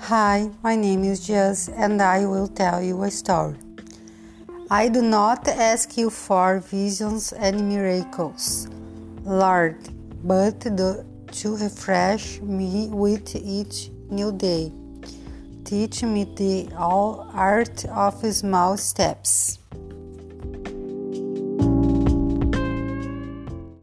Hi, my name is Jess and I will tell you a story. I do not ask you for visions and miracles, Lord, but the, to refresh me with each new day. Teach me the all art of small steps.